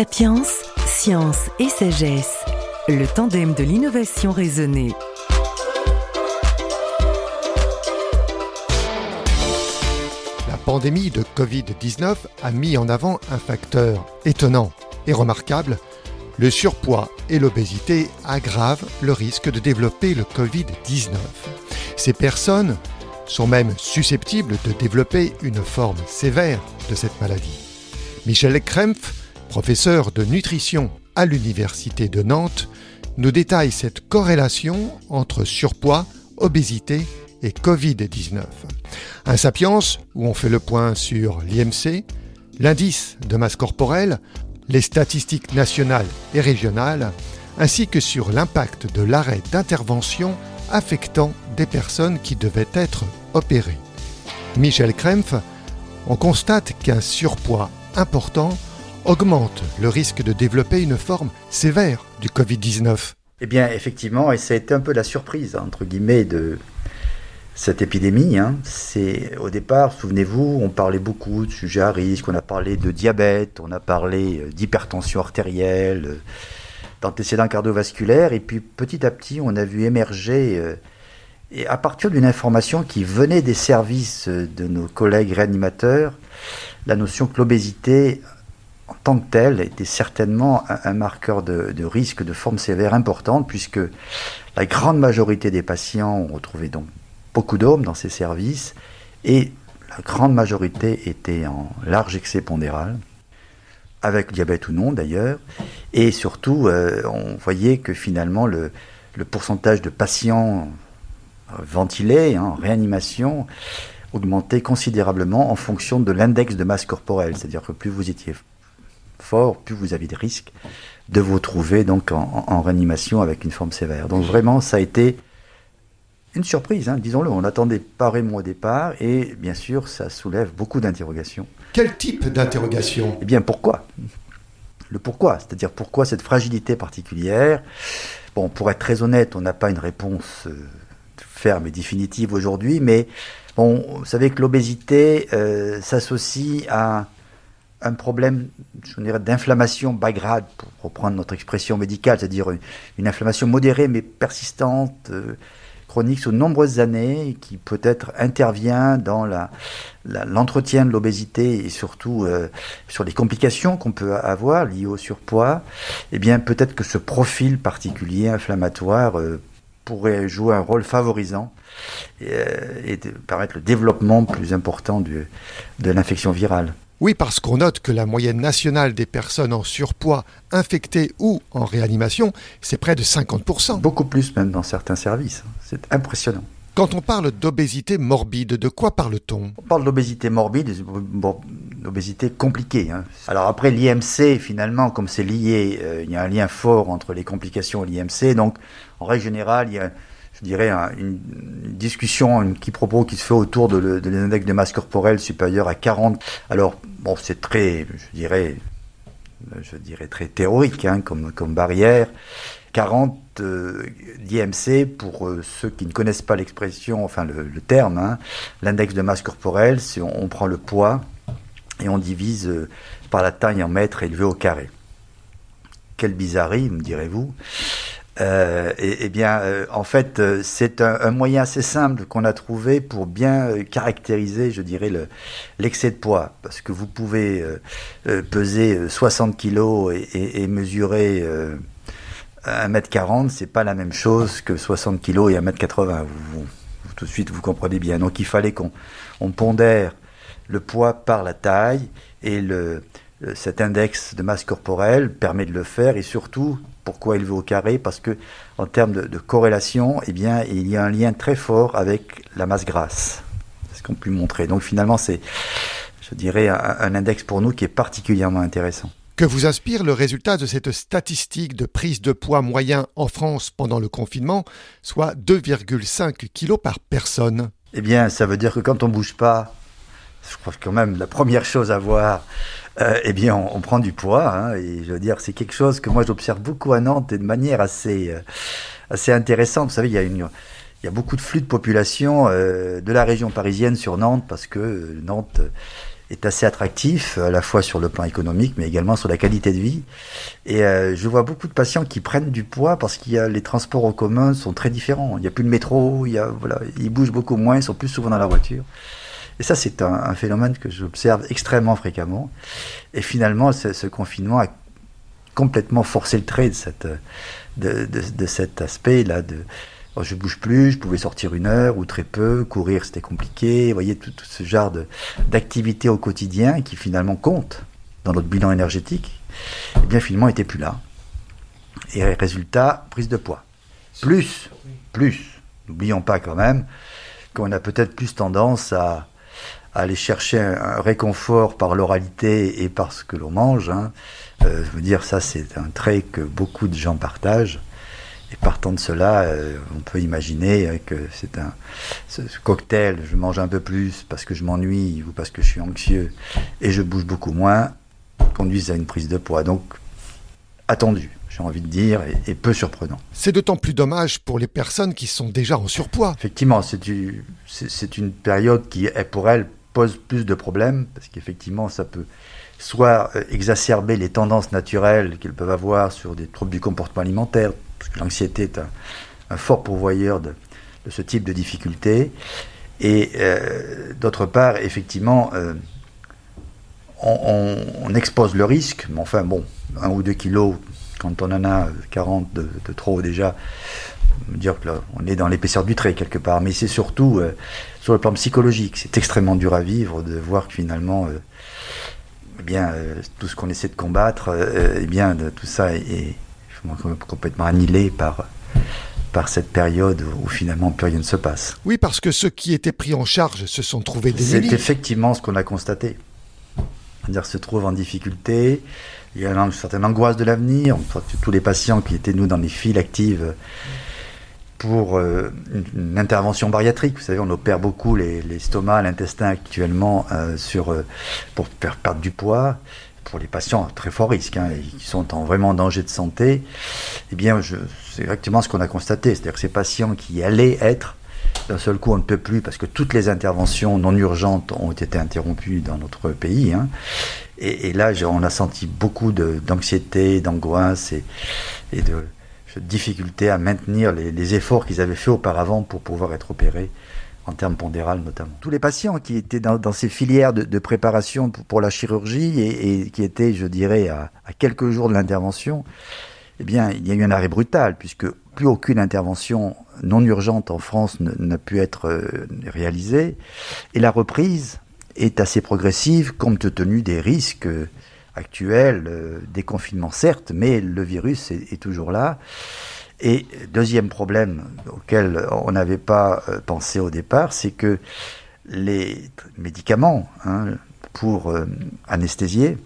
Sapiens, science et sagesse, le tandem de l'innovation raisonnée. La pandémie de Covid-19 a mis en avant un facteur étonnant et remarquable. Le surpoids et l'obésité aggravent le risque de développer le Covid-19. Ces personnes sont même susceptibles de développer une forme sévère de cette maladie. Michel Krempf, professeur de nutrition à l'Université de Nantes, nous détaille cette corrélation entre surpoids, obésité et Covid-19. Un sapiens où on fait le point sur l'IMC, l'indice de masse corporelle, les statistiques nationales et régionales, ainsi que sur l'impact de l'arrêt d'intervention affectant des personnes qui devaient être opérées. Michel Krempf, on constate qu'un surpoids important augmente le risque de développer une forme sévère du Covid-19. Eh bien, effectivement, et ça a été un peu la surprise, entre guillemets, de cette épidémie. Hein. C'est au départ, souvenez-vous, on parlait beaucoup de sujets à risque, on a parlé de diabète, on a parlé euh, d'hypertension artérielle, euh, d'antécédents cardiovasculaires, et puis petit à petit, on a vu émerger, euh, et à partir d'une information qui venait des services de nos collègues réanimateurs, la notion que l'obésité tant que telle était certainement un, marqueur de, risque de forme sévère importante, puisque la grande majorité des patients ont retrouvé donc beaucoup d'hommes dans ces services, et la grande majorité était en large excès pondéral, avec diabète ou non d'ailleurs, et surtout euh, on voyait que finalement le, pourcentage de patients ventilés, hein, en réanimation, augmentait considérablement en fonction de l'index de masse corporelle, c'est-à-dire que plus vous étiez fort, plus vous avez des risques de vous trouver donc en, réanimation avec une forme sévère. Donc vraiment, ça a été une surprise, hein, disons-le. On n'attendait pas vraiment au départ, et bien sûr, ça soulève beaucoup d'interrogations. Quel type d'interrogation? Eh bien, pourquoi? Le pourquoi, c'est-à-dire pourquoi cette fragilité particulière? Bon, pour être très honnête, on n'a pas une réponse euh, ferme et définitive aujourd'hui, mais bon, vous savez que l'obésité euh, s'associe à un problème, d'inflammation bagrade, pour reprendre notre expression médicale, c'est-à-dire une, inflammation modérée mais persistante, euh, chronique sur de nombreuses années, qui peut-être intervient dans l'entretien de l'obésité et surtout euh, sur les complications qu'on peut avoir liées au surpoids, eh bien peut-être que ce profil particulier inflammatoire euh, pourrait jouer un rôle favorisant et, permettre le développement plus important de l'infection virale. Oui, parce qu'on note que la moyenne nationale des personnes en surpoids infectées ou en réanimation, c'est près de 50%. Beaucoup plus même dans certains services. C'est impressionnant. Quand on parle d'obésité morbide, de quoi parle-t-on? On parle d'obésité morbide, d'obésité compliquée. Hein. Alors après, l'IMC, finalement, comme c'est lié, euh, il y a un lien fort entre les complications et l'IMC. Donc, en règle générale, il y a je dirais, une, discussion, une quiproquo qui se fait autour de, l'index de masse corporelle supérieur à 40. Alors, bon, c'est très, je dirais, je dirais très théorique hein, comme, comme barrière. 40 euh, d'IMC, pour euh, ceux qui ne connaissent pas l'expression, enfin le, terme, hein, l'index de masse corporelle, c'est on, prend le poids et on divise euh, par la taille en mètres élevés au carré. Quelle bizarrerie, me direz-vous euh, eh bien, euh, en fait, euh, c'est un, moyen assez simple qu'on a trouvé pour bien caractériser, je dirais, l'excès de poids. Parce que vous pouvez peser 60 kilos et, et, mesurer 1m40, c'est pas la même chose que 60 kilos et 1m80. Vous, tout de suite, vous comprenez bien. Donc, il fallait qu'on pondère le poids par la taille et cet index de masse corporelle permet de le faire et surtout pourquoi il veut au carré Parce que en termes de, corrélation, eh bien, il y a un lien très fort avec la masse grasse. C'est ce qu'on peut montrer. Donc finalement, c'est, je dirais, un, index pour nous qui est particulièrement intéressant. Que vous inspire le résultat de cette statistique de prise de poids moyen en France pendant le confinement, soit 2,5 kg par personne? Eh bien, ça veut dire que quand on bouge pas, je crois que quand même la première chose à voir, euh, eh bien, on, prend du poids. Hein, et je veux dire, c'est quelque chose que moi j'observe beaucoup à Nantes et de manière assez, euh, assez intéressante. Vous savez, il y a une, il y a beaucoup de flux de population euh, de la région parisienne sur Nantes parce que Nantes est assez attractif, à la fois sur le plan économique, mais également sur la qualité de vie. Et euh, je vois beaucoup de patients qui prennent du poids parce qu'il y a les transports en commun sont très différents. Il n'y a plus de métro, il y a, voilà, ils bougent beaucoup moins, ils sont plus souvent dans la voiture. Et ça, c'est un, phénomène que j'observe extrêmement fréquemment. Et finalement, ce, confinement a complètement forcé le trait de, cet aspect-là. De, oh, je bouge plus, je pouvais sortir une heure ou très peu, courir c'était compliqué. Vous voyez, tout, ce genre d'activités au quotidien qui finalement comptent dans notre bilan énergétique, eh bien finalement n'étaient plus là. Et résultat, prise de poids. Plus, plus, n'oublions pas quand même qu'on a peut-être plus tendance à, à aller chercher un, un réconfort par l'oralité et par ce que l'on mange. Hein. Euh, je veux dire, ça c'est un trait que beaucoup de gens partagent. Et partant de cela, euh, on peut imaginer que c'est un ce, ce cocktail, je mange un peu plus parce que je m'ennuie ou parce que je suis anxieux et je bouge beaucoup moins, conduisent à une prise de poids. Donc, attendu, j'ai envie de dire, et, et peu surprenant. C'est d'autant plus dommage pour les personnes qui sont déjà en surpoids. Effectivement, c'est une période qui, pour elles, pose plus de problèmes, parce qu'effectivement, ça peut soit exacerber les tendances naturelles qu'elles peuvent avoir sur des troubles du comportement alimentaire, parce que l'anxiété est un, fort pourvoyeur de, ce type de difficultés, et euh, d'autre part, effectivement, euh, on, expose le risque, mais enfin bon, un ou deux kilos, quand on en a 40 de, de trop déjà, dire que là, on est dans l'épaisseur du trait quelque part, mais c'est surtout euh, sur le plan psychologique, c'est extrêmement dur à vivre de voir que finalement, euh, eh bien, euh, tout ce qu'on essaie de combattre, eh bien, de, tout ça est, est, complètement annihilé par par cette période où finalement plus rien ne se passe. Oui, parce que ceux qui étaient pris en charge se sont trouvés démunis. C'est effectivement ce qu'on a constaté. C'est-à-dire se trouvent en difficulté, il y a une certaine angoisse de l'avenir. Tous les patients qui étaient, nous, dans les files actives pour euh, une, intervention bariatrique, vous savez, on opère beaucoup les, les l'intestin actuellement euh, sur, euh, pour faire perdre du poids. Pour les patients à très fort risque, hein, qui sont en vraiment danger de santé, eh bien, c'est exactement ce qu'on a constaté. C'est-à-dire que ces patients qui allaient être d'un seul coup, on ne peut plus parce que toutes les interventions non urgentes ont été interrompues dans notre pays. Hein. Et, et, là, on a senti beaucoup d'anxiété, d'angoisse et, et, de difficulté à maintenir les, efforts qu'ils avaient fait auparavant pour pouvoir être opérés en termes pondérales notamment. Tous les patients qui étaient dans, ces filières de, préparation pour, la chirurgie et, qui étaient, je dirais, à, à quelques jours de l'intervention, eh bien, il y a eu un arrêt brutal puisque plus aucune intervention non urgente en France n'a pu être euh, réalisée. Et la reprise est assez progressive compte tenu des risques actuels, euh, des confinements certes, mais le virus est, toujours là. Et deuxième problème auquel on n'avait pas euh, pensé au départ, c'est que les médicaments hein, pour euh, anesthésier,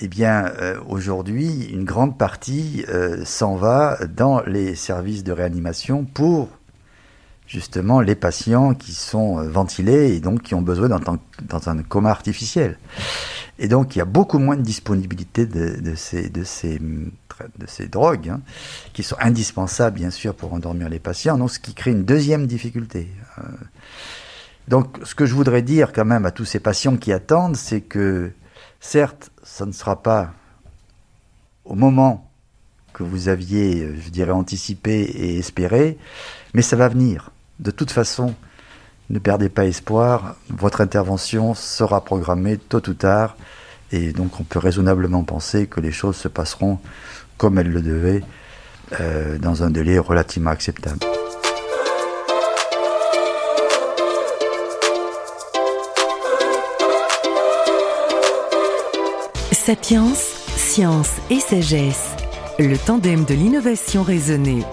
eh bien, euh, aujourd'hui, une grande partie euh, s'en va dans les services de réanimation pour justement les patients qui sont ventilés et donc qui ont besoin dans coma artificiel. Et donc, il y a beaucoup moins de disponibilité de, ces, drogues, hein, qui sont indispensables, bien sûr, pour endormir les patients, donc ce qui crée une deuxième difficulté. donc, ce que je voudrais dire quand même à tous ces patients qui attendent, c'est que Certes, ça ne sera pas au moment que vous aviez, je dirais, anticipé et espéré, mais ça va venir. De toute façon, ne perdez pas espoir, votre intervention sera programmée tôt ou tard, et donc on peut raisonnablement penser que les choses se passeront comme elles le devaient, euh, dans un délai relativement acceptable. Sapiens, science et sagesse, le tandem de l'innovation raisonnée.